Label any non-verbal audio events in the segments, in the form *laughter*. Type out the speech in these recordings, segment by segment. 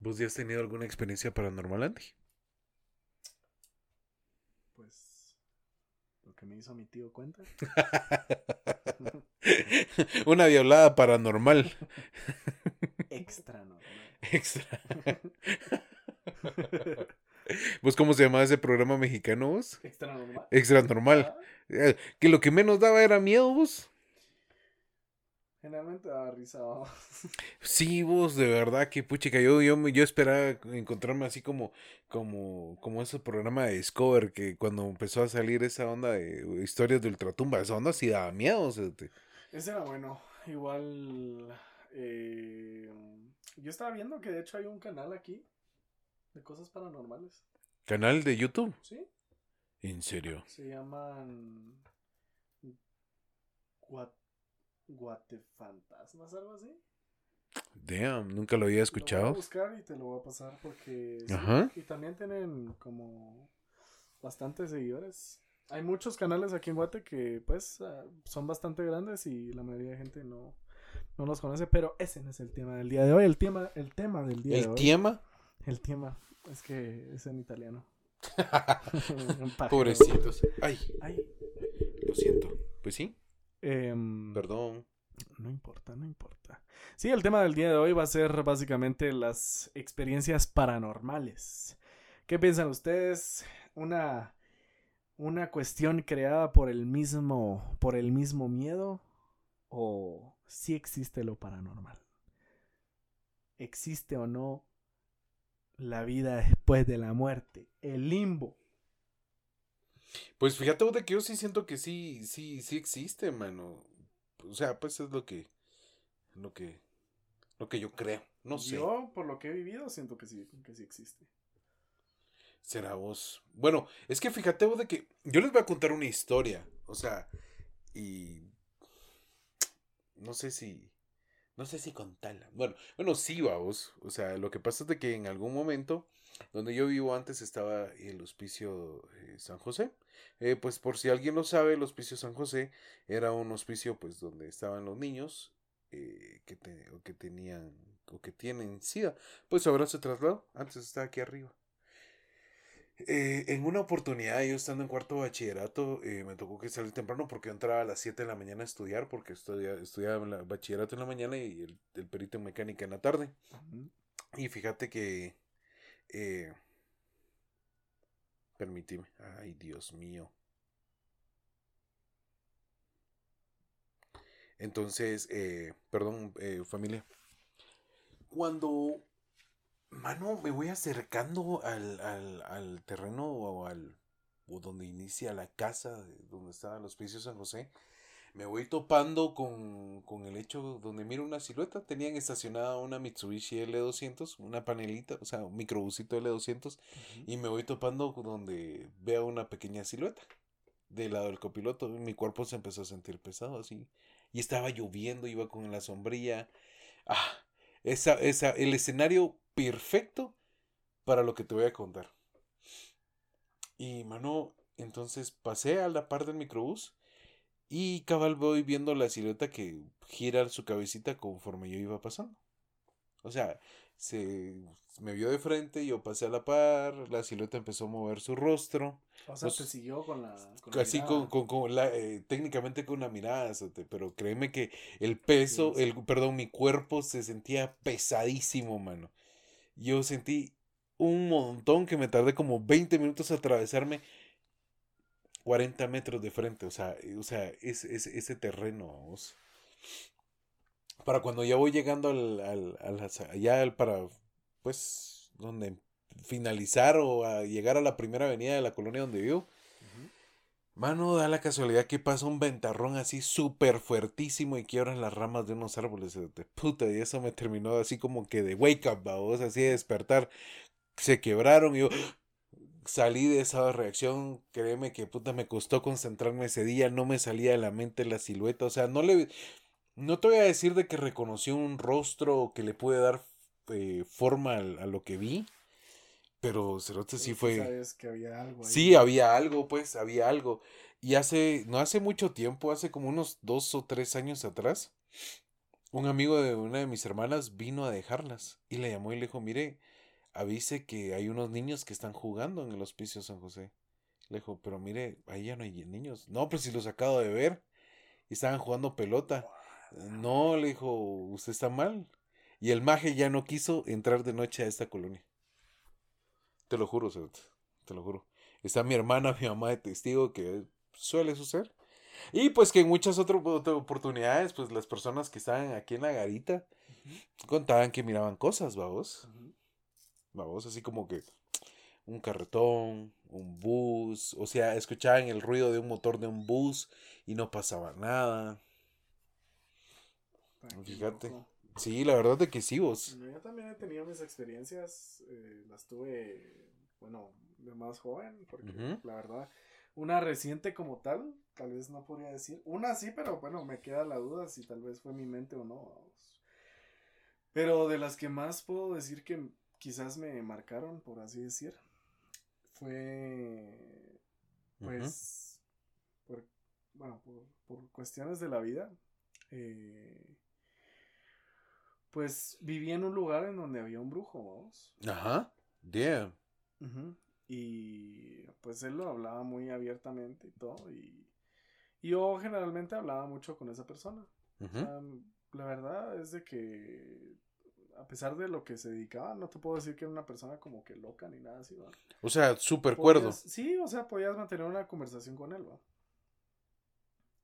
¿Vos ya has tenido alguna experiencia paranormal, Andy? Pues lo que me hizo mi tío cuenta. *laughs* Una violada paranormal. *laughs* Extra normal. *laughs* Extra. ¿Vos cómo se llamaba ese programa mexicano vos? Extra normal. Extra normal. Ah, Eh, Que lo que menos daba era miedo vos. Generalmente daba risa. ¿no? Sí, vos, de verdad que puchica, yo, yo, yo esperaba encontrarme así como, como, como ese programa de Discover que cuando empezó a salir esa onda de historias de ultratumba, esa onda sí daba miedo. o sea, te- Ese era bueno. Igual. eh, yo estaba viendo que de hecho hay un canal aquí de cosas paranormales. Canal de YouTube. ¿Sí? En serio. Se llaman. Guat... Guatefantasmas, algo así. Damn, nunca lo había Lo voy a escuchado. buscar y te lo voy a pasar porque. sí, Ajá. Y también tienen como. Bastantes seguidores. Hay muchos canales aquí en Guate que, pues, ah, son bastante grandes y la mayoría de gente no, no los conoce. Pero ese no es el tema del día de hoy. El tema, el tema del día de El hoy. tiema. El tema. Es que es en italiano. *laughs* *laughs* Pobrecitos. Ay, Ay. lo siento. Pues sí, em, perdón. No importa, no importa. Sí, el tema del día de hoy va a ser básicamente las experiencias paranormales. ¿Qué piensan ustedes? Una, una cuestión creada por el mismo, por el mismo miedo o si existe lo paranormal. ¿Existe o no la vida después de la muerte? El limbo. Pues fíjate vos de que yo sí siento que sí, sí, sí existe, mano. O sea, pues es lo que, lo que, lo que yo creo. No sé. Yo, por lo que he vivido, siento que sí, que sí existe. Será vos. Bueno, es que fíjate vos de que yo les voy a contar una historia. O sea, y no sé si, no sé si contarla. Bueno, bueno, sí, vamos. O sea, lo que pasa es de que en algún momento donde yo vivo antes estaba el hospicio eh, San José. Eh, pues por si alguien lo sabe, el hospicio San José era un hospicio pues donde estaban los niños eh, que, te- o que tenían o que tienen SIDA. Pues ahora se trasladó. Antes estaba aquí arriba. Eh, en una oportunidad, yo estando en cuarto de bachillerato, eh, me tocó que salir temprano porque yo entraba a las 7 de la mañana a estudiar, porque estudia- estudiaba la- bachillerato en la mañana y el, el perito en mecánica en la tarde. Y fíjate que... Eh. Ay, Dios mío. Entonces, eh, perdón, eh, familia. Cuando, mano, me voy acercando al, al, al terreno o al o donde inicia la casa, de donde estaba el hospicio San José, me voy topando con, con el hecho donde miro una silueta. Tenían estacionada una Mitsubishi L200, una panelita, o sea, un microbusito L200, y me voy topando donde veo una pequeña silueta del lado del copiloto. y Mi cuerpo se empezó a sentir pesado así. Y estaba lloviendo, iba con la sombrilla. Ah, esa, esa, el escenario perfecto para lo que te voy a contar. Y mano, entonces pasé a la par del microbús y cabal voy viendo la silueta que gira su cabecita conforme yo iba pasando. O sea, se me vio de frente, yo pasé a la par, la silueta empezó a mover su rostro. O sea, te siguió con la. con Así con, con, con la, eh, técnicamente con una mirada, pero créeme que el peso, Sí, sí. el, perdón, mi cuerpo se sentía pesadísimo, mano. Yo sentí un montón que me tardé como 20 minutos a atravesarme 40 metros de frente, o sea, eh, o sea, es, es- ese terreno, vamos. Para cuando ya voy llegando al, al, al- para, pues, donde finalizar o a llegar a la primera avenida de la colonia donde vivo. Mano, da la casualidad que pasa un ventarrón así súper fuertísimo y quiebran las ramas de unos árboles. De puta, y eso me terminó así como que de wake up, babos, así de despertar. Se quebraron y yo salí de esa reacción. Créeme que puta me costó concentrarme ese día. No me salía de la mente la silueta. O sea, no le. No te voy a decir de que reconocí un rostro o que le pude dar eh, forma a, lo que vi. Pero Cerote sí fue. sabes que había algo ahí. Sí, había algo, pues, había algo. Y hace, no hace mucho tiempo, hace como unos dos o tres años atrás, un amigo de una de mis hermanas vino a dejarlas y le llamó y le dijo, mire, avise que hay unos niños que están jugando en el hospicio San José. Le dijo, pero mire, ahí ya no hay niños. No, pues si los acabo de ver. Y estaban jugando pelota. No, le dijo, usted está mal. Y el maje ya no quiso entrar de noche a esta colonia. Te lo juro, te lo juro. Está mi hermana, *laughs* mi mamá de testigo, que suele suceder. Y pues que en muchas otras oportunidades, pues las personas que estaban aquí en la garita contaban que miraban cosas, vamos. Vamos, así como que un carretón, un bus, o sea, escuchaban el ruido de un motor de un bus y no pasaba nada. Fíjate. Sí, la verdad de que sí, vos. Yo también he tenido mis experiencias, eh, las tuve, bueno, de más joven, porque la verdad, una reciente como tal, tal vez no podría decir. Una sí, pero bueno, me queda la duda si tal vez fue mi mente o no. Pero de las que más puedo decir que quizás me marcaron, por así decir, fue, pues, por, bueno, por, cuestiones de la vida. Eh, pues viví en un lugar en donde había un brujo, vamos. Ajá, damn. Y pues él lo hablaba muy abiertamente y todo. Y, yo generalmente hablaba mucho con esa persona. la verdad es de que a pesar de lo que se dedicaba, no te puedo decir que era una persona como que loca ni nada así, ¿va? O sea, súper cuerdo. Sí, o sea, podías mantener una conversación con él, ¿va?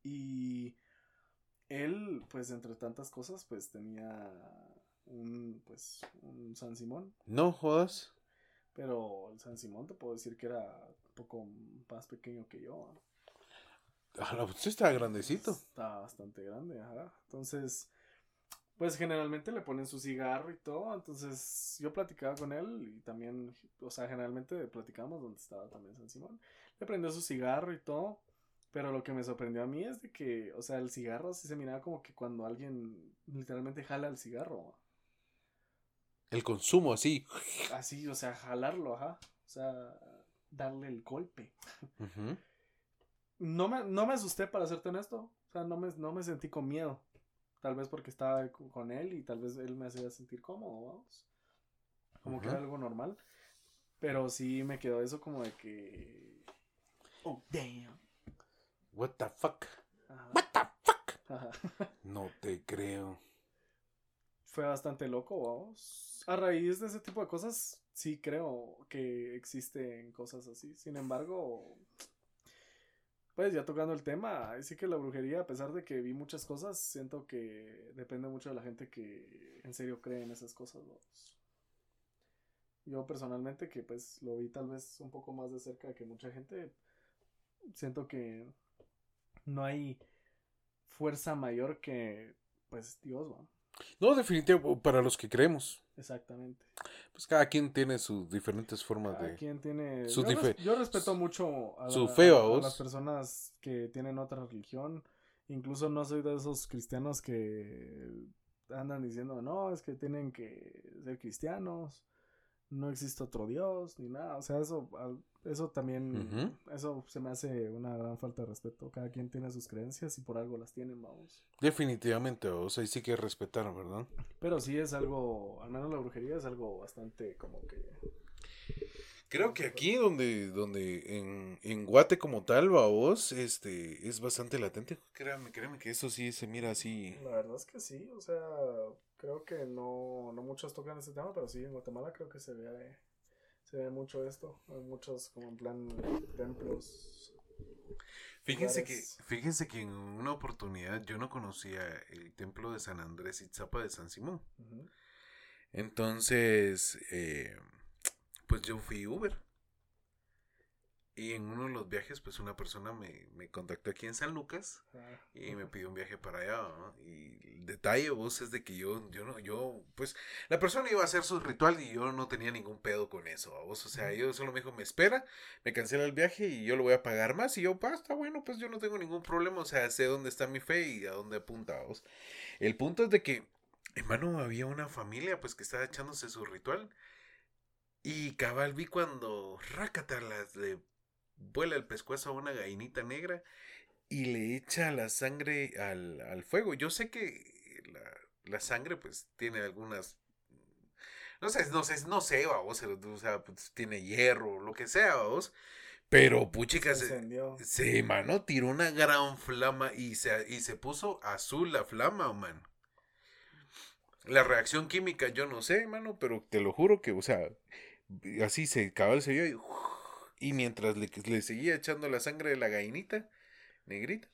Y él, pues, entre tantas cosas, pues, tenía un, pues, un San Simón. No jodas. Pero el San Simón te puedo decir que era un poco más pequeño que yo. Ah, no, pues está grandecito. Está bastante grande, ajá. Entonces, pues generalmente le ponen su cigarro y todo. Entonces, yo platicaba con él y también, o sea, generalmente platicamos donde estaba también San Simón. Le prendió su cigarro y todo. Pero lo que me sorprendió a mí es de que, o sea, el cigarro sí se miraba como que cuando alguien literalmente jala el cigarro. El consumo, así. Así, o sea, jalarlo, ajá. O sea, darle el golpe. no, me, no me asusté, para serte honesto. O sea, no me, no me sentí con miedo. Tal vez porque estaba con él y tal vez él me hacía sentir cómodo, vamos. Como que era algo normal. Pero sí me quedó eso como de que. Oh, damn. What the fuck? What the fuck? *laughs* no te creo. Fue bastante loco, vamos a raíz de ese tipo de cosas, sí creo que existen cosas así. Sin embargo, pues ya tocando el tema, sí que la brujería, a pesar de que vi muchas cosas, siento que depende mucho de la gente que en serio cree en esas cosas. Yo personalmente, que pues lo vi tal vez un poco más de cerca que mucha gente, siento que no hay fuerza mayor que pues Dios, ¿no? No, definitivamente para los que creemos. Exactamente. Pues cada quien tiene sus diferentes formas cada de. quien tiene. yo, respeto mucho a, su feo, a, las personas que tienen otra religión. Incluso no soy de esos cristianos que andan diciendo, no, es que tienen que ser cristianos no existe otro Dios ni nada. O sea, eso, eso también, eso se me hace una gran falta de respeto. Cada quien tiene sus creencias y por algo las tienen, vamos. Definitivamente, o sea, sí que respetar, ¿verdad? Pero sí es algo, al menos la brujería es algo bastante como que Creo que aquí donde, donde en, en Guate como tal, vos, este, es bastante latente. Créame, créeme que eso sí se mira así. La verdad es que sí, o sea, creo que no, no muchos tocan ese tema, pero sí, en Guatemala creo que se ve, se ve mucho esto. Hay muchos como en plan templos. Fíjense que, fíjense que en una oportunidad yo no conocía el templo de San Andrés y Zapa de San Simón. Entonces, eh, pues yo fui Uber. Y en uno de los viajes, pues una persona me, me contactó aquí en San Lucas ah, y me pidió un viaje para allá. Y el detalle, vos, es de que yo, yo no, yo, pues, la persona iba a hacer su ritual y yo no tenía ningún pedo con eso, vos. O sea, yo solo me dijo, me espera, me cancela el viaje y yo lo voy a pagar más. Y yo, pa, está bueno, pues yo no tengo ningún problema. O sea, sé dónde está mi fe y a dónde apunta, vos. El punto es de que, hermano, había una familia, pues, que estaba echándose su ritual. Y cabal vi cuando Rácatalas le vuela el pescuezo a una gallinita negra y le echa la sangre al, al fuego. Yo sé que la sangre, pues tiene algunas. No sé, no sé, no sé, vamos, o sea, pues, tiene hierro, lo que sea, vamos. Pero, puchica, se, se, mano, tiró una gran flama y se, y se puso azul la flama, man. La reacción química, yo no sé, mano, pero te lo juro que, o sea, así se cabal se vio y, y mientras le, le, seguía echando la sangre de la gallinita negrita,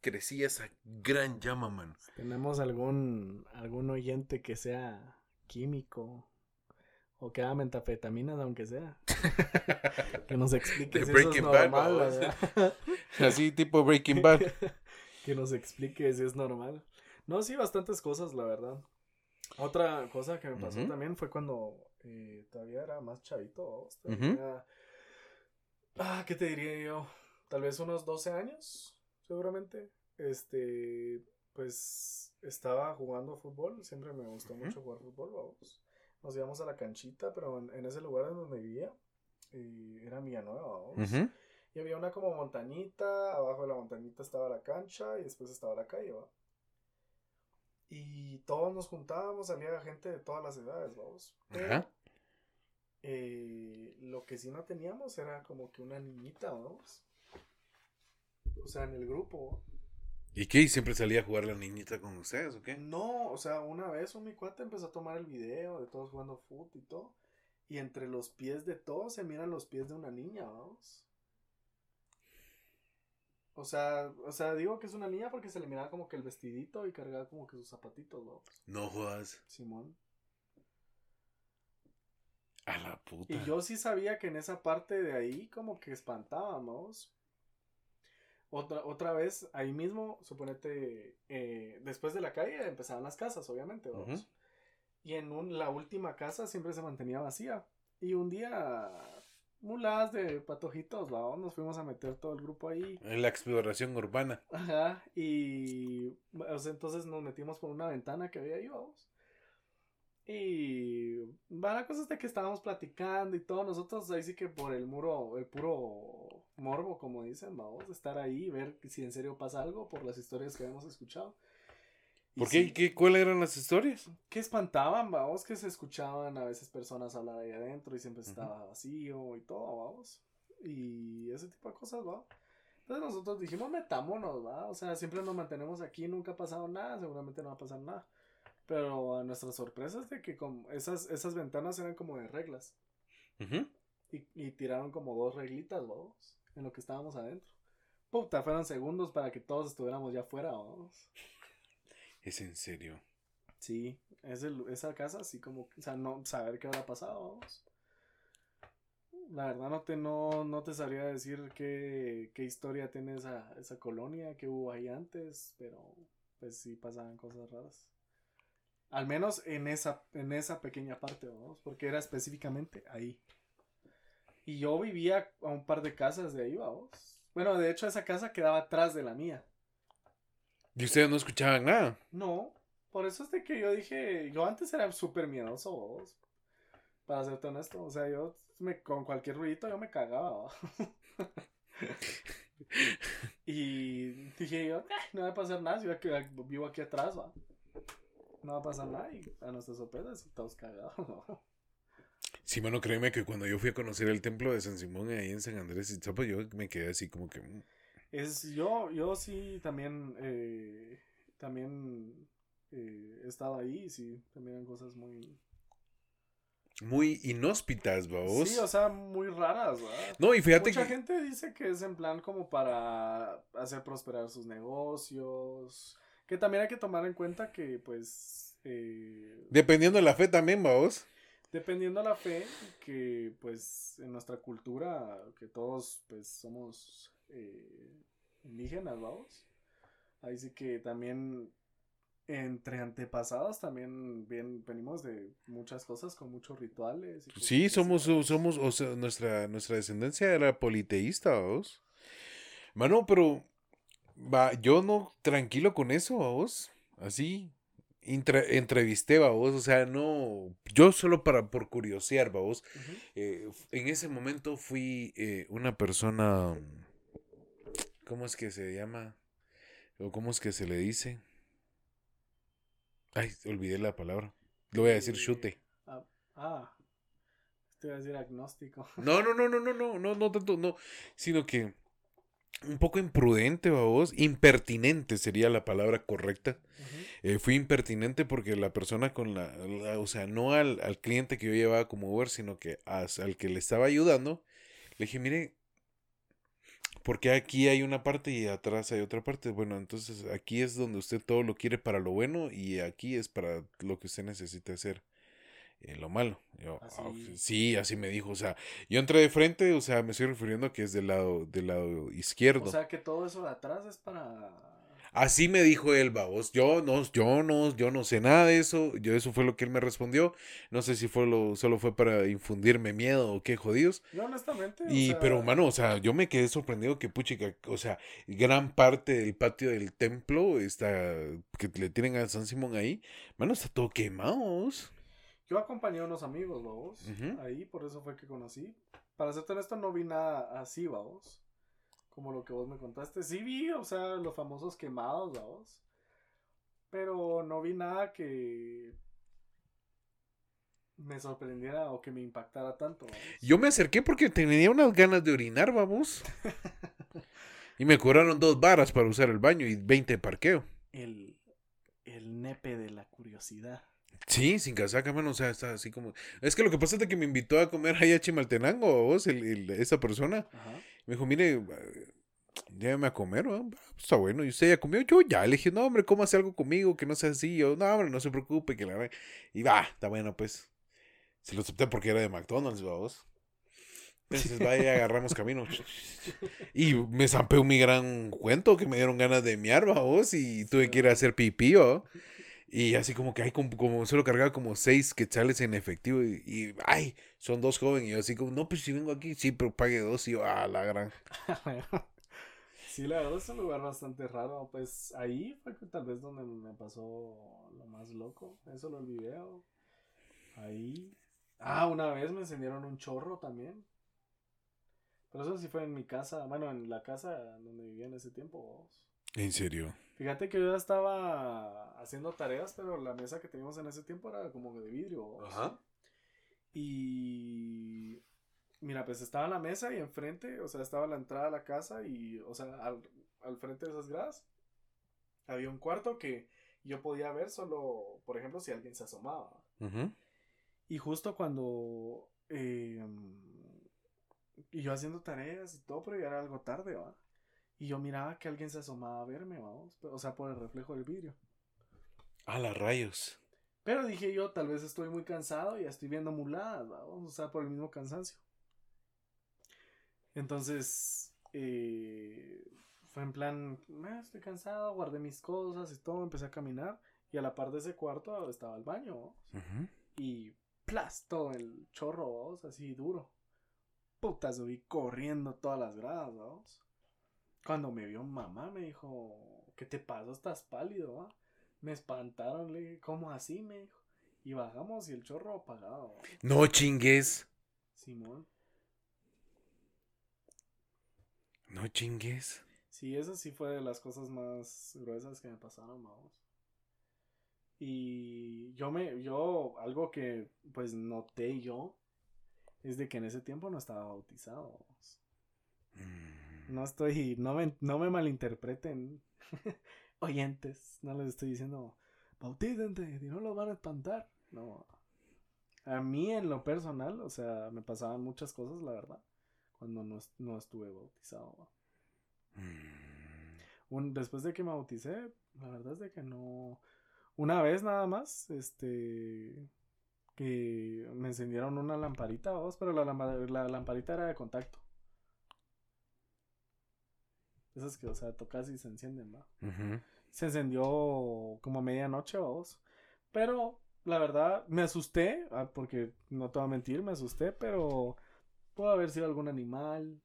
crecía esa gran llama, man. Tenemos algún, algún oyente que sea químico o que haga metafetaminas, aunque sea. que nos explique *laughs* si eso es normal. *laughs* Así tipo Breaking Bad. *laughs* que nos explique si es normal. No, sí, bastantes cosas, la verdad. Otra cosa que me pasó también fue cuando eh, todavía era más chavito. Ah, ¿qué te diría yo? Tal vez unos 12 años, seguramente. Este, pues estaba jugando fútbol. Siempre me gustó mucho jugar fútbol, vamos. Nos íbamos a la canchita, pero en, ese lugar en donde vivía, eh, era Villanueva, vamos. Y había una como montañita, abajo de la montañita estaba la cancha y después estaba la calle, ¿va? Y todos nos juntábamos, salía gente de todas las edades, vamos. Eh, lo que sí no teníamos era como que una niñita, vamos. O sea, en el grupo. ¿Y qué? ¿Y siempre salía a jugar la niñita con ustedes o qué? No, o sea, una vez un mi cuate empezó a tomar el video de todos jugando fútbol y todo. Y entre los pies de todos se miran los pies de una niña, vamos. O sea, o sea, digo que es una niña porque se le miraba como que el vestidito y cargaba como que sus zapatitos, ¿no? No jodas. Simón. A la puta. Y yo sí sabía que en esa parte de ahí como que espantábamos. Otra, otra vez, ahí mismo, suponete, eh, después de la calle empezaban las casas, obviamente, vamos. Y en un, la última casa siempre se mantenía vacía. Y un día mulas de patojitos, vamos, nos fuimos a meter todo el grupo ahí. En la exploración urbana. Ajá, y entonces nos metimos por una ventana que había ahí, vamos. Y va la cosa es de que estábamos platicando y todo, nosotros ahí sí que por el muro, el puro morbo, como dicen, vamos, a estar ahí, ver si en serio pasa algo por las historias que habíamos escuchado. ¿Por qué? ¿Qué? ¿Cuáles eran las historias? Que espantaban, vamos, que se escuchaban a veces personas hablar ahí adentro y siempre estaba vacío y todo, vamos. Y ese tipo de cosas, va. Entonces nosotros dijimos, metámonos, va. O sea, siempre nos mantenemos aquí, nunca ha pasado nada, seguramente no va a pasar nada. Pero a nuestra sorpresa es de que como esas, esas ventanas eran como de reglas. y, y, tiraron como dos reglitas, vamos, en lo que estábamos adentro. Puta, fueron segundos para que todos estuviéramos ya afuera, vamos. ¿Es en serio? Sí, es esa casa así como, o sea, no saber qué habrá pasado. La verdad no te, no, no te sabría decir qué, qué historia tiene esa, esa colonia, que hubo ahí antes, pero pues sí pasaban cosas raras. Al menos en esa, en esa pequeña parte, vamos, porque era específicamente ahí. Y yo vivía a un par de casas de ahí, vamos. Bueno, de hecho esa casa quedaba atrás de la mía. ¿Y ustedes no escuchaban nada? No, por eso es de que yo dije, yo antes era súper miedoso, vos, para serte honesto, o sea, yo me, con cualquier ruidito yo me cagaba. *laughs* y dije yo, no va a pasar nada, yo vivo aquí atrás, va. No va a pasar nada y a nuestras sorpresas todos cagados. *laughs* Sí, mano, créeme que cuando yo fui a conocer el templo de San Simón ahí en San Andrés y yo me quedé así como que... Mm, es, yo, yo sí también, eh, también eh, he estado ahí, sí, también eran cosas muy... Muy inhóspitas, vos. Sí, o sea, muy raras, ¿verdad? No, y fíjate Mucha gente dice que es en plan como para hacer prosperar sus negocios. Que también hay que tomar en cuenta que, pues... Eh, Dependiendo de la fe también, vos. Dependiendo de la fe, que pues en nuestra cultura, que todos pues somos eh, indígenas, vamos. Ahí sí que también entre antepasados también bien, venimos de muchas cosas con muchos rituales. sí, somos, somos, o sea, nuestra, nuestra descendencia era politeísta, vamos. Mano, pero va, yo no tranquilo con eso, vos. Así, entrevisté, vos, o sea, no, yo solo para, por curiosear, vos. Eh, en ese momento fui eh, una persona ¿Cómo es que se llama? ¿O cómo es que se le dice? Ay, olvidé la palabra. Le voy a decir Eh, chute. Ah, ah, te iba a decir agnóstico. No, no, no, no, no, no, no, no tanto, no. Sino que un poco imprudente, vos. Impertinente sería la palabra correcta. Eh, fui impertinente porque la persona con la, la- o sea, no al, al cliente que yo llevaba como Uber, sino que as- al que le estaba ayudando, le dije, mire, porque aquí hay una parte y atrás hay otra parte. Bueno, entonces aquí es donde usted todo lo quiere para lo bueno y aquí es para lo que usted necesita hacer eh, lo malo. Yo, Así. "Ah, ok". sí, así me dijo. O sea, yo entré de frente, o sea, me estoy refiriendo a que es del lado, del lado izquierdo. O sea que todo eso de atrás es para. Así me dijo él, babos. Yo no, yo no, yo no sé nada de eso. Yo eso fue lo que él me respondió. No sé si fue lo, solo fue para infundirme miedo o qué jodidos. Yo honestamente. o Y, sea, pero, mano, o sea, yo me quedé sorprendido que, puchica, o sea, gran parte del patio del templo está, que le tienen a San Simón ahí, mano, está todo quemados. Yo acompañé a unos amigos, vamos. Ahí, por eso fue que conocí. Para serte honesto, no vi nada así, vamos. Como lo que vos me contaste. Sí vi, o sea, los famosos quemados, vamos. Pero no vi nada que me sorprendiera o que me impactara tanto. vamos. Yo me acerqué porque tenía unas ganas de orinar, vamos. *laughs* Y me cobraron dos varas para usar el baño y 20 de parqueo. El, el nepe de la curiosidad. Sí, sin casaca, mano, o sea, está así como... Es que lo que pasa es que me invitó a comer allá a Chimaltenango, vos, el, el- esa persona. Ajá. Me dijo, mire, llévame a comer, ¿no? Está bueno. ¿Y usted ya comió? Yo ya. Le dije, no, hombre, cómase algo conmigo que no sea así. Yo, no, hombre, no se preocupe. que la... Y va, está bueno, pues. Se lo acepté porque era de McDonald's, vamos. Entonces, vaya, agarramos camino. Y me zampé mi gran cuento que me dieron ganas de miar, vos. Y tuve que ir a hacer pipí, ¿va? Y así como que hay como, como solo cargaba como seis quetzales en efectivo. Y, ay, son dos jóvenes. Y yo así como, no, pues si vengo aquí, sí, pero pague dos. Y yo, ah, la gran. *laughs* Sí, la verdad es un lugar bastante raro. Pues ahí fue que tal vez donde me pasó lo más loco. Eso lo el video. Ahí. Ah, una vez me encendieron un chorro también. Pero eso sí fue en mi casa. Bueno, en la casa donde vivía en ese tiempo. En serio. Fíjate que yo ya estaba haciendo tareas, pero la mesa que teníamos en ese tiempo era como de vidrio. vos. Y mira, pues estaba la mesa y enfrente, o sea, estaba la entrada a la casa y, o sea, al, al frente de esas gradas había un cuarto que yo podía ver solo, por ejemplo, si alguien se asomaba. Ujú. Y justo cuando eh, y yo haciendo tareas y todo, pero ya era algo tarde, ¿va? Y yo miraba que alguien se asomaba a verme, vamos, o sea, por el reflejo del vidrio. A las rayos. Pero dije yo, tal vez estoy muy cansado y ya estoy viendo muladas, vamos, o sea, por el mismo cansancio. Entonces, eh, fue en plan, "Ah, estoy cansado, guardé mis cosas y todo, empecé a caminar y a la par de ese cuarto estaba el baño vamos, y plas, todo el chorro, vamos, así duro. Puta, subí corriendo todas las gradas, vamos. Cuando me vio mamá me dijo, ¿qué te pasa? Estás pálido, va? Me espantaron, le dije, ¿cómo así? Me dijo. Y bajamos y el chorro apagado. No chingues. Simón. No chingues. Sí, esa sí fue de las cosas más gruesas que me pasaron, vamos. Y yo me, yo, algo que pues noté yo, es de que en ese tiempo no estaba bautizado. Mm. No estoy, no me, no me malinterpreten, *laughs* oyentes, no les estoy diciendo, bautícense, y no los van a espantar. No. A mí en lo personal, o sea, me pasaban muchas cosas, la verdad, cuando no, no estuve bautizado. Mm. Un, después de que me bauticé, la verdad es de que no. Una vez nada más, este. Que me encendieron una lamparita, vamos, pero la lamparita era de contacto. Esas que, o sea, tocas y se encienden, ¿va? Ujú. Se encendió como a medianoche, vamos. Pero, la verdad, me asusté, ah, porque no te voy a mentir, me asusté, pero pudo haber sido algún animal,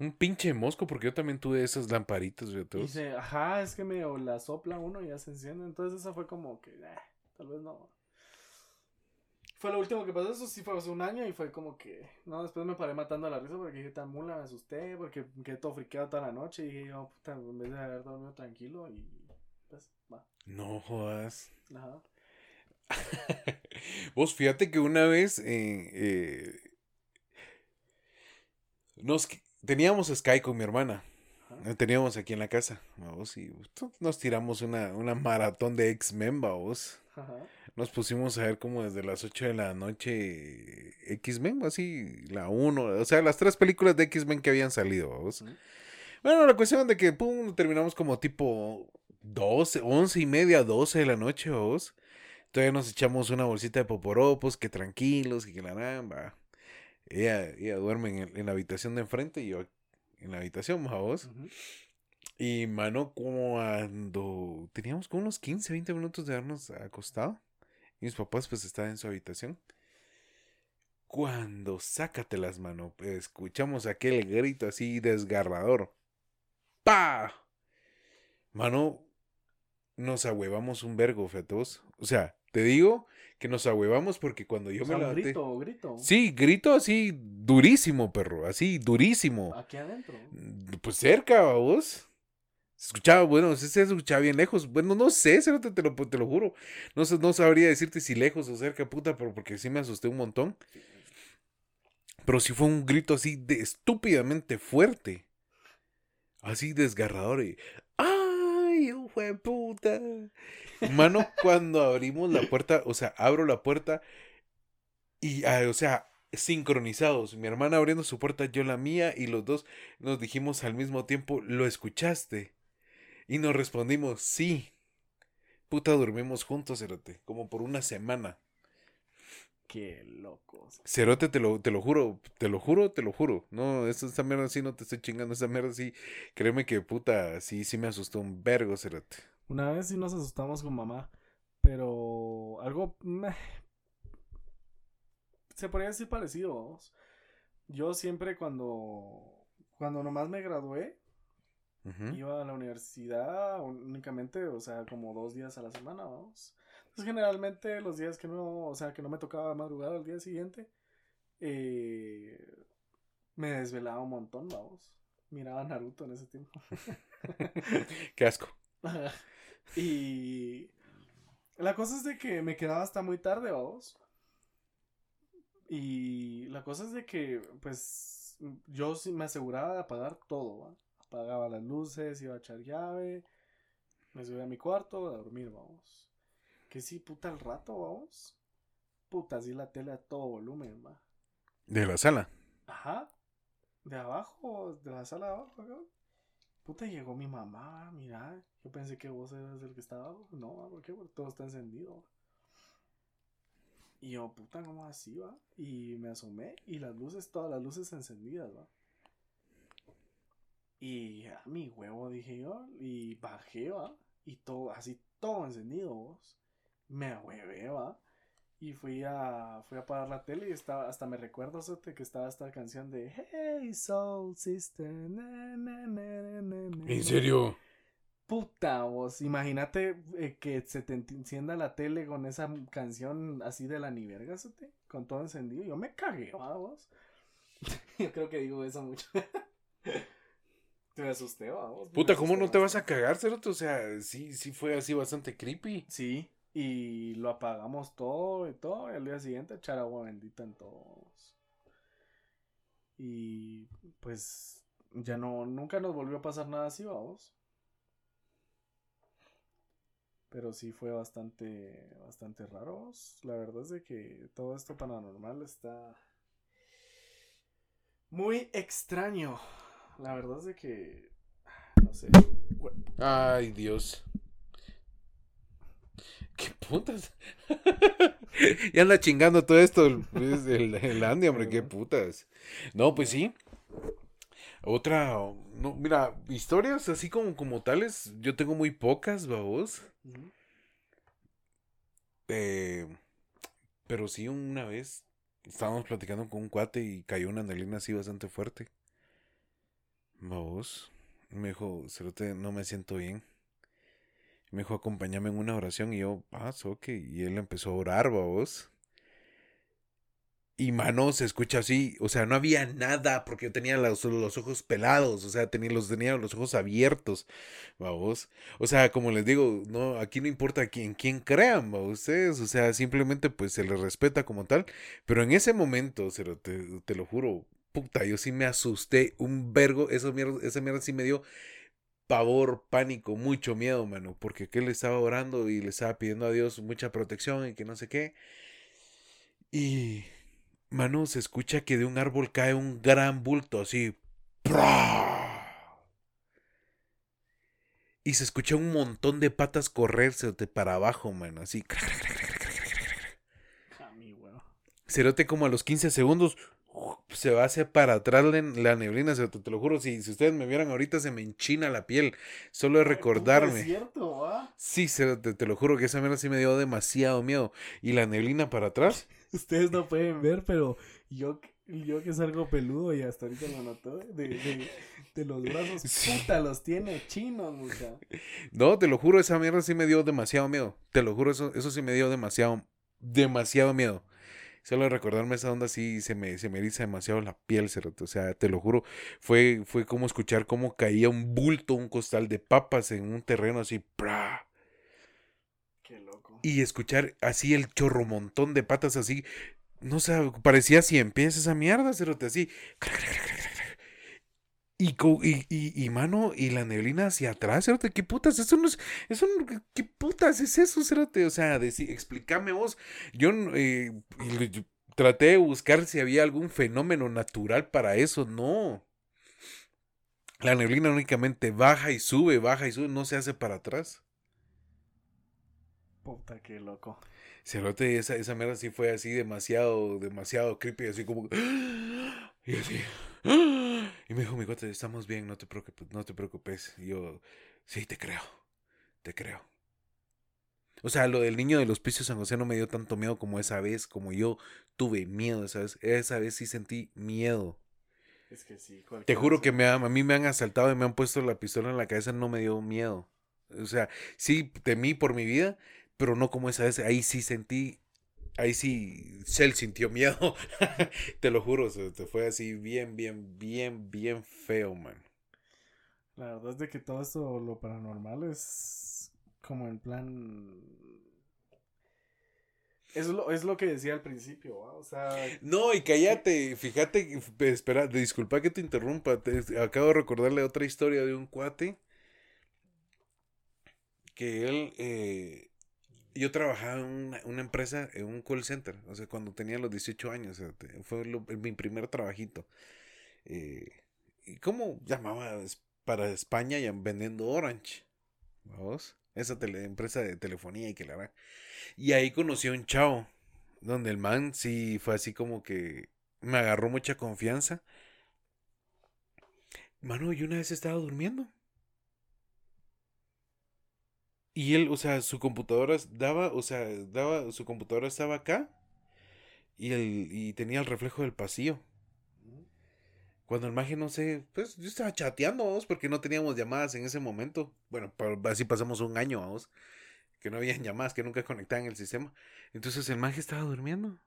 Un pinche mosco, porque yo también tuve esas lamparitas, de Y todos. dice, ajá, es que me o la sopla uno y ya se enciende. Entonces eso fue como que, "Ah, tal vez no. Fue lo último que pasó, eso sí fue hace un año y fue como que, no, después me paré matando a la risa porque dije, tan mula, me asusté, porque quedé todo friqueado toda la noche y dije, oh, puta, en vez de haber dormido tranquilo y pues, va. No jodas. Ajá. *laughs* Vos fíjate que una vez eh, eh, nos teníamos Sky con mi hermana. Ajá. Teníamos aquí en la casa, vamos, y tu- nos tiramos una, una maratón de X-Men, vamos. Ajá. Nos pusimos a ver como desde las 8 de la noche X-Men, así, la 1, o sea, las tres películas de X-Men que habían salido. Ujú. Bueno, la cuestión de que, pum, terminamos como tipo 12, 11 y media, 12 de la noche, vos. Todavía nos echamos una bolsita de poporopos, que tranquilos, que, la nada. Ella, ella duerme en, el- en la habitación de enfrente y yo en la habitación, vos. Y, mano, cuando teníamos como unos 15, 20 minutos de habernos acostado. Y mis papás, pues, estaban en su habitación. Cuando, sácatelas, mano, escuchamos aquel grito así desgarrador. ¡Pa! Mano, nos ahuevamos un vergo, fetos. O sea, te digo que nos ahuevamos porque cuando yo O sea, me levanté... grito, grito. Sí, grito así durísimo, perro. Así, durísimo. Aquí adentro. Pues cerca, vos. Se escuchaba, bueno, se, escuchaba bien lejos. Bueno, no sé, cerote, te lo, te lo juro. No, no sabría decirte si lejos o cerca, puta, pero porque sí me asusté un montón. Pero sí fue un grito así de estúpidamente fuerte. Así desgarrador y... ¡Ay, de puta! Mano, cuando abrimos la puerta, o sea, abro la puerta y, ah, o sea, sincronizados. Mi hermana abriendo su puerta, yo la mía, y los dos nos dijimos al mismo tiempo, ¿lo escuchaste? Y nos respondimos, sí. Puta, dormimos juntos, Cerote, como por una semana. Qué locos. Cerote, te lo, te lo juro, te lo juro, te lo juro. No, esta, esta mierda sí no te estoy chingando, esta mierda sí, créeme que puta, sí, sí me asustó un vergo, Cerote. Una vez sí nos asustamos con mamá, pero algo meh, se podría decir parecido. Yo siempre cuando cuando nomás me gradué Iba a la universidad únicamente, o sea, como dos días a la semana, vamos. Entonces generalmente los días que no, o sea, que no me tocaba madrugar al día siguiente, eh, me desvelaba un montón, vamos. Miraba Naruto en ese tiempo. *laughs* Qué asco. y la cosa es de que me quedaba hasta muy tarde, vamos. Y la cosa es de que, pues, yo sí me aseguraba de apagar todo, ¿va? Apagaba las luces, iba a echar llave, me subía a mi cuarto a dormir, vamos. Que sí, puta, al rato, vamos. Puta, así la tele a todo volumen, va. De la sala. Ajá. De abajo, de la sala de abajo, acá. Puta, llegó mi mamá, mira. Yo pensé que vos eras el que estaba abajo. No, ¿va? ¿por qué? Porque todo está encendido. Y yo, puta, ¿cómo así, va? Y me asomé y las luces, todas las luces encendidas, va. Y a mi huevo, dije yo. Y bajé, va. Y todo, así, todo encendido, vos. Me huevé, va. Y fui a, fui a apagar la tele y estaba, hasta me recuerdo Sote, que estaba esta canción de Hey Soul Sister. na, na, na, na, na, na". ¿En serio? Puta vos, imagínate eh, que se te encienda la tele con esa canción así de la ni verga, con todo encendido. Yo me cagué, ¿va, vos. *laughs* Yo creo que digo eso mucho. *laughs* Te me asusté, ¿va, vos. Puta, ¿cómo no te vas a cagar, Cerote? O sea, sí, sí fue así bastante creepy. Sí, y lo apagamos todo y todo, y al día siguiente echar agua bendita en todos. Y pues ya no, nunca nos volvió a pasar nada así, vamos. Pero sí fue bastante, bastante raro. vamos. La verdad es de que todo esto paranormal está muy extraño. La verdad es de que, *sighs* no sé. Ay, Dios. ¿Qué putas? *laughs* ya anda chingando todo esto el, pues, el, el Andy, hombre, qué putas. No, pues sí. Otra, no, mira, historias así como, como tales, yo tengo muy pocas, babos. Eh, pero sí, una vez estábamos platicando con un cuate y cayó una neblina así bastante fuerte. Babos. Me dijo, Cerote, no me siento bien. Me dijo, acompáñame en una oración. Y yo, ah, ok. Y él empezó a orar, babos. Y mano, se escucha así, o sea, no había nada porque yo tenía los, los ojos pelados, o sea, tenía los, tenía los ojos abiertos, vamos. O sea, como les digo, no, aquí no importa quién, quién crean, ¿va? ustedes, o sea, simplemente pues se les respeta como tal, pero en ese momento, te, te lo juro, puta, yo sí me asusté un vergo, eso mierda, esa mierda sí me dio pavor, pánico, mucho miedo, mano, porque que le estaba orando y le estaba pidiendo a Dios mucha protección y que no sé qué. Y Mano, se escucha que de un árbol cae un gran bulto, así. Y se escucha un montón de patas correrse para abajo, mano, así. Cerote como a los 15 segundos se va hacia para atrás la neblina, te, lo juro, si, si, ustedes me vieran ahorita se me enchina la piel, solo de recordarme. Es cierto, ¿va? Sí, te, te, lo juro que esa mierda sí me dio demasiado miedo. Y la neblina para atrás. *laughs* Ustedes no pueden ver, pero yo, yo que salgo peludo y hasta ahorita lo noto, de, de, los brazos, *laughs* puta, los tiene chinos, mucha. No, te lo juro, esa mierda sí me dio demasiado miedo. Te lo juro, eso, eso sí me dio demasiado, demasiado miedo. Solo recordarme esa onda sí se me, se me eriza demasiado la piel, O sea, te lo juro, fue, fue como escuchar cómo caía un bulto, un costal de papas en un terreno así. ¡pra! Qué loco. Y escuchar así el chorro montón de patas así. No sé, parecía si empieza esa mierda, cerote, así. Y, y, y, mano, y la neblina hacia atrás, cerote, ¿qué putas? Eso no es, eso no, ¿qué putas es eso, cerote? O sea, explícame vos. Yo eh, traté de buscar si había algún fenómeno natural para eso, no. La neblina únicamente baja y sube, baja y sube, no se hace para atrás. Puta, qué loco. Cerote, esa, esa mierda sí fue así demasiado, demasiado creepy, así como... Y así... Y me dijo mi cuate, estamos bien, no te preocupes, no te preocupes. Y yo, sí, te creo, te creo. O sea, lo del niño del hospicio San José no me dio tanto miedo como esa vez, como yo tuve miedo, ¿sabes? Esa vez sí sentí miedo. Es que sí, Te juro que me a mí me han asaltado y me han puesto la pistola en la cabeza, no me dio miedo. O sea, sí temí por mi vida, pero no como esa vez. Ahí sí sentí ahí sí Cell sintió miedo. *laughs* Te lo juro, se te fue así bien, bien, bien, bien feo, man. La verdad es de que todo esto, lo paranormal, es como en plan. Es lo, es lo que decía al principio, o sea. No, y cállate, fíjate, espera, disculpa que te interrumpa. acabo de recordarle otra historia de un cuate. Que él eh, yo trabajaba en una, empresa, en un call center, o sea, cuando tenía los 18 años, fue mi primer trabajito. Eh, ¿Y cómo llamaba para España vendiendo Orange? ¿Vamos? Esa empresa de telefonía y que la verdad. Y ahí conocí a un chavo, donde el man sí fue así como que me agarró mucha confianza. Mano, yo una vez estaba durmiendo. Y él, o sea, su computadora daba, o sea, daba, su computadora estaba acá y, el, y tenía el reflejo del pasillo. Cuando el maje, no sé, pues yo estaba chateando, vamos, porque no teníamos llamadas en ese momento. Bueno, así pasamos un año, vamos, que no habían llamadas, que nunca conectaban el sistema. Entonces el maje estaba durmiendo.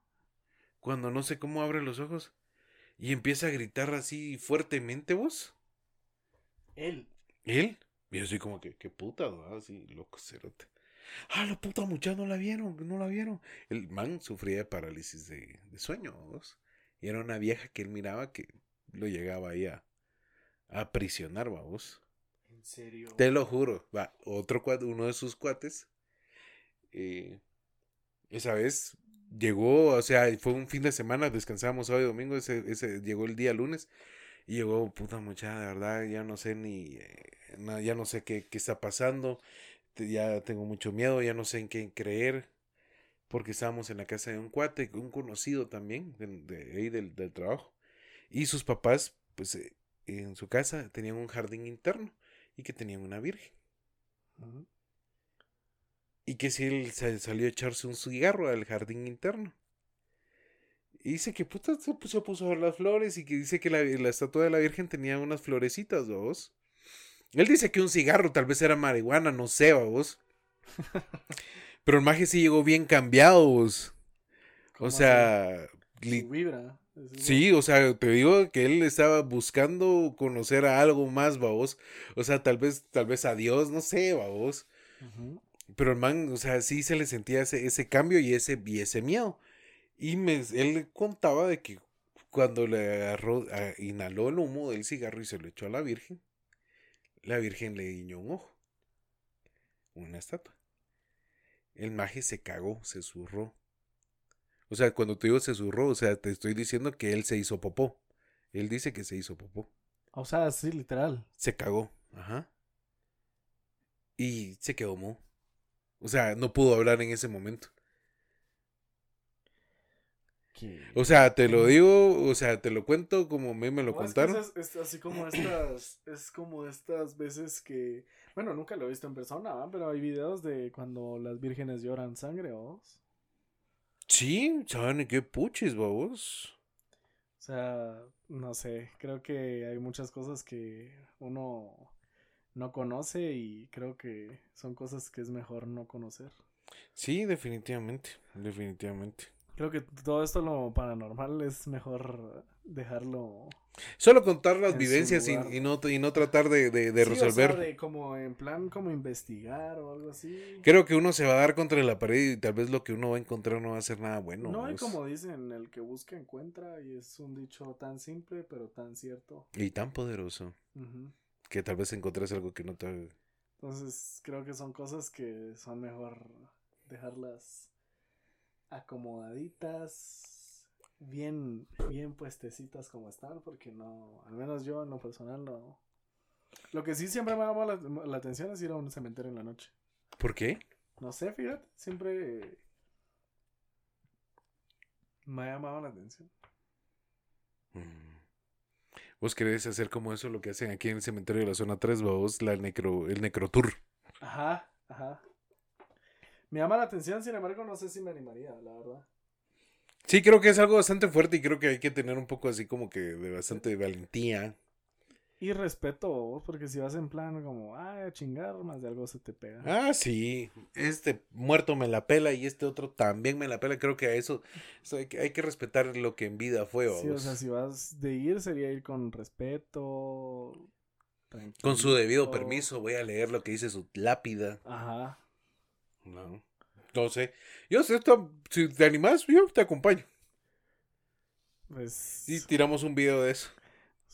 Cuando no sé cómo abre los ojos y empieza a gritar así fuertemente, vos. Él. ¿Él? Y yo así como que, qué puta, Así, loco, cerote. Ah, la puta muchacha no la vieron, no la vieron. El man sufría de parálisis de, sueño, ¿vos? Y era una vieja que él miraba que lo llegaba ahí a, a aprisionar, vos. ¿En serio? Te lo juro. Va, otro cuate, uno de sus cuates. Eh, esa vez llegó, o sea, fue un fin de semana, descansábamos hoy domingo, ese, ese llegó el día lunes. Y llegó, puta muchacha, de verdad, ya no sé ni. Eh, ya no sé qué, qué está pasando, ya tengo mucho miedo, ya no sé en qué creer, porque estábamos en la casa de un cuate, un conocido también, de, ahí del, del, trabajo, y sus papás, pues eh, en su casa tenían un jardín interno y que tenían una virgen. Y que si él salió a echarse un cigarro al jardín interno. Y dice que puta se puso, a ver las flores y que dice que la, la estatua de la Virgen tenía unas florecitas, dos. Él dice que un cigarro tal vez era marihuana, no sé, vos. *laughs* Pero el maje sí llegó bien cambiado, vos. O sea, li- vibra. Sí, o sea, te digo que él estaba buscando conocer a algo más, babos. O sea, tal vez, tal vez a Dios, no sé, babos. Ujú. Pero el man, o sea, sí se le sentía ese, ese cambio y ese, y ese miedo. Y me, él contaba de que cuando le agarró, a- inhaló el humo del cigarro y se lo echó a la Virgen, la Virgen le guiñó un ojo. Una estatua. El maje se cagó, se zurró. O sea, cuando te digo se zurró, o sea, te estoy diciendo que él se hizo popó. Él dice que se hizo popó. O sea, sí, literal. Se cagó. Ajá. Y se quedó mo. O sea, no pudo hablar en ese momento. O sea, te lo digo, o sea, te lo cuento como me, me lo No, es que contaron. es, es así como estas, es como estas veces que, bueno, nunca lo he visto en persona, pero hay videos de cuando las vírgenes lloran sangre, ¿o? Sí, ¿saben qué puches, babos? O sea, no sé, creo que hay muchas cosas que uno no conoce y creo que son cosas que es mejor no conocer. Sí, definitivamente, definitivamente. Creo que todo esto lo paranormal es mejor dejarlo Solo contar las vivencias y, no, y no tratar de, de- de Sí, o resolver. sea, de como en plan como investigar o algo así. Creo que uno se va a dar contra la pared y tal vez lo que uno va a encontrar no va a ser nada bueno. No, y babos. como dicen, el que busca encuentra, y es un dicho tan simple, pero tan cierto. Y tan poderoso que tal vez encontres algo que no te... Entonces, creo que son cosas que son mejor dejarlas acomodaditas, bien, bien puestecitas como están, porque no, al menos yo en lo personal no. Lo que sí siempre me llama la, la atención es ir a un cementerio en la noche. ¿Por qué? No sé, fíjate, siempre me ha llamado la atención. Mm. Vos querés hacer como eso lo que hacen aquí en el cementerio de la zona 3, vos, la necro, el necrotour. Ajá, ajá. Me llama la atención, sin embargo, no sé si me animaría, la verdad. Sí, creo que es algo bastante fuerte y creo que hay que tener un poco así como que de bastante valentía. Y respeto, vos, porque si vas en plan como, ay, a chingar, más de algo se te pega. Ah, sí. Este muerto me la pela y este otro también me la pela. Creo que a eso, eso hay, que, hay que respetar lo que en vida fue. sí, o sea, si vas de ir, sería ir con respeto. Con su debido permiso voy a leer lo que dice su lápida. Ajá. No, no sé. Yo sé, esto, si te animas, yo te acompaño. Pues, Y tiramos un video de eso.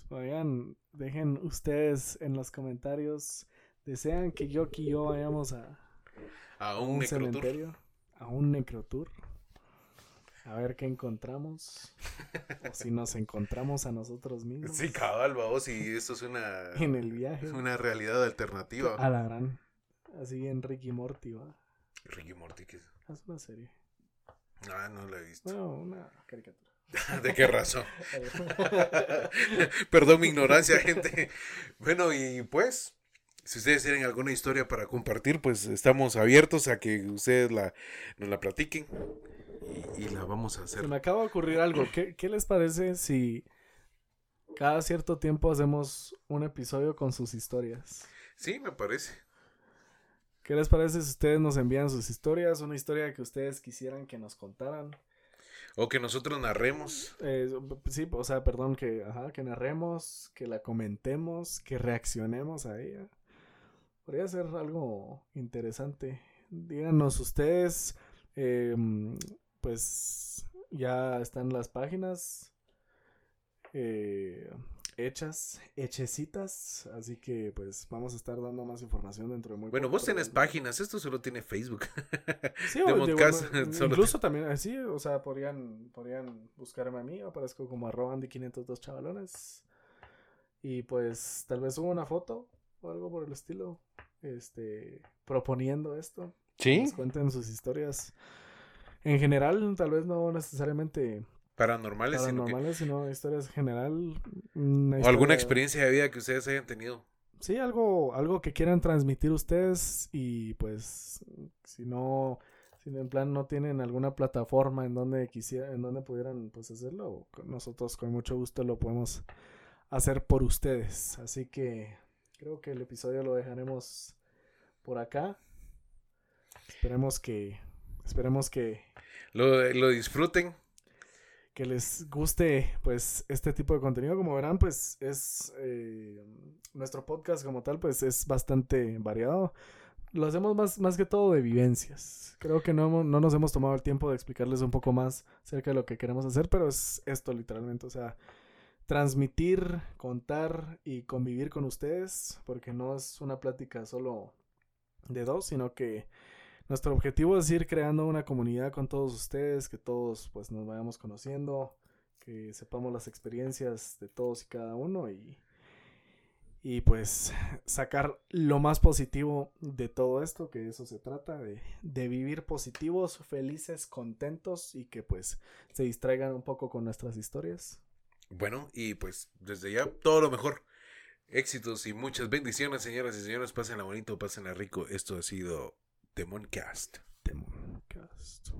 pues, oigan, dejen ustedes en los comentarios. ¿Desean que yo y yo vayamos a, A un, un cementerio? A un necrotour. A ver qué encontramos. o si nos encontramos a nosotros mismos. Sí, cabal, vamos, y esto es una, En el viaje. es una realidad alternativa. A la gran. Así en Ricky Morty, va. Ricky Morty, ¿qué es? Es una serie. Ah, no la he visto. Bueno, una caricatura. *laughs* ¿De qué razón? *laughs* Perdón mi ignorancia, gente. Bueno, y pues, si ustedes tienen alguna historia para compartir, pues estamos abiertos a que ustedes la, nos la platiquen y, y la vamos a hacer. Se me acaba de ocurrir algo. ¿Qué, ¿Qué les parece si cada cierto tiempo hacemos un episodio con sus historias? Sí, me parece. ¿Qué les parece si ustedes nos envían sus historias? Una historia que ustedes quisieran que nos contaran. O que nosotros narremos. Eh, sí, o sea, perdón, que, ajá, que narremos, que la comentemos, que reaccionemos a ella. Podría ser algo interesante. Díganos ustedes, eh, pues ya están las páginas eh, hechas, hechecitas, así que pues vamos a estar dando más información dentro de muy Bueno, poco, vos tenés páginas, esto solo tiene Facebook. *laughs* Sí, de o de- podcast, bueno, *laughs* solo incluso también así, o sea, podrían, podrían buscarme a mí, aparezco como arroba Andy 502 chavalones. Y pues tal vez subo una foto o algo por el estilo, este, proponiendo esto. Sí. Nos cuenten sus historias. En general, tal vez no necesariamente Paranormales, sino que- paranormales, sino historias en general. o alguna experiencia de vida que ustedes hayan tenido. Sí, algo, algo que quieran transmitir ustedes y pues si no, si en plan no tienen alguna plataforma en donde quisiera, en donde pudieran pues hacerlo, nosotros con mucho gusto lo podemos hacer por ustedes. Así que creo que el episodio lo dejaremos por acá. Esperemos que, esperemos que, Lo, lo disfruten. Que les guste pues este tipo de contenido. Como verán, pues es eh, nuestro podcast como tal, pues es bastante variado. Lo hacemos más, más que todo de vivencias. Creo que no, no nos hemos tomado el tiempo de explicarles un poco más acerca de lo que queremos hacer, pero es esto literalmente, o sea, transmitir, contar y convivir con ustedes, porque no es una plática solo de dos, sino que nuestro objetivo es ir creando una comunidad con todos ustedes, que todos pues nos vayamos conociendo, que sepamos las experiencias de todos y cada uno y, y pues sacar lo más positivo de todo esto, que eso se trata, de, de vivir positivos, felices, contentos y que pues se distraigan un poco con nuestras historias. Bueno, y pues desde ya todo lo mejor. Éxitos y muchas bendiciones, señoras y señores. Pásenla bonito, pásenla rico. Esto ha sido Demoncast. Demoncast.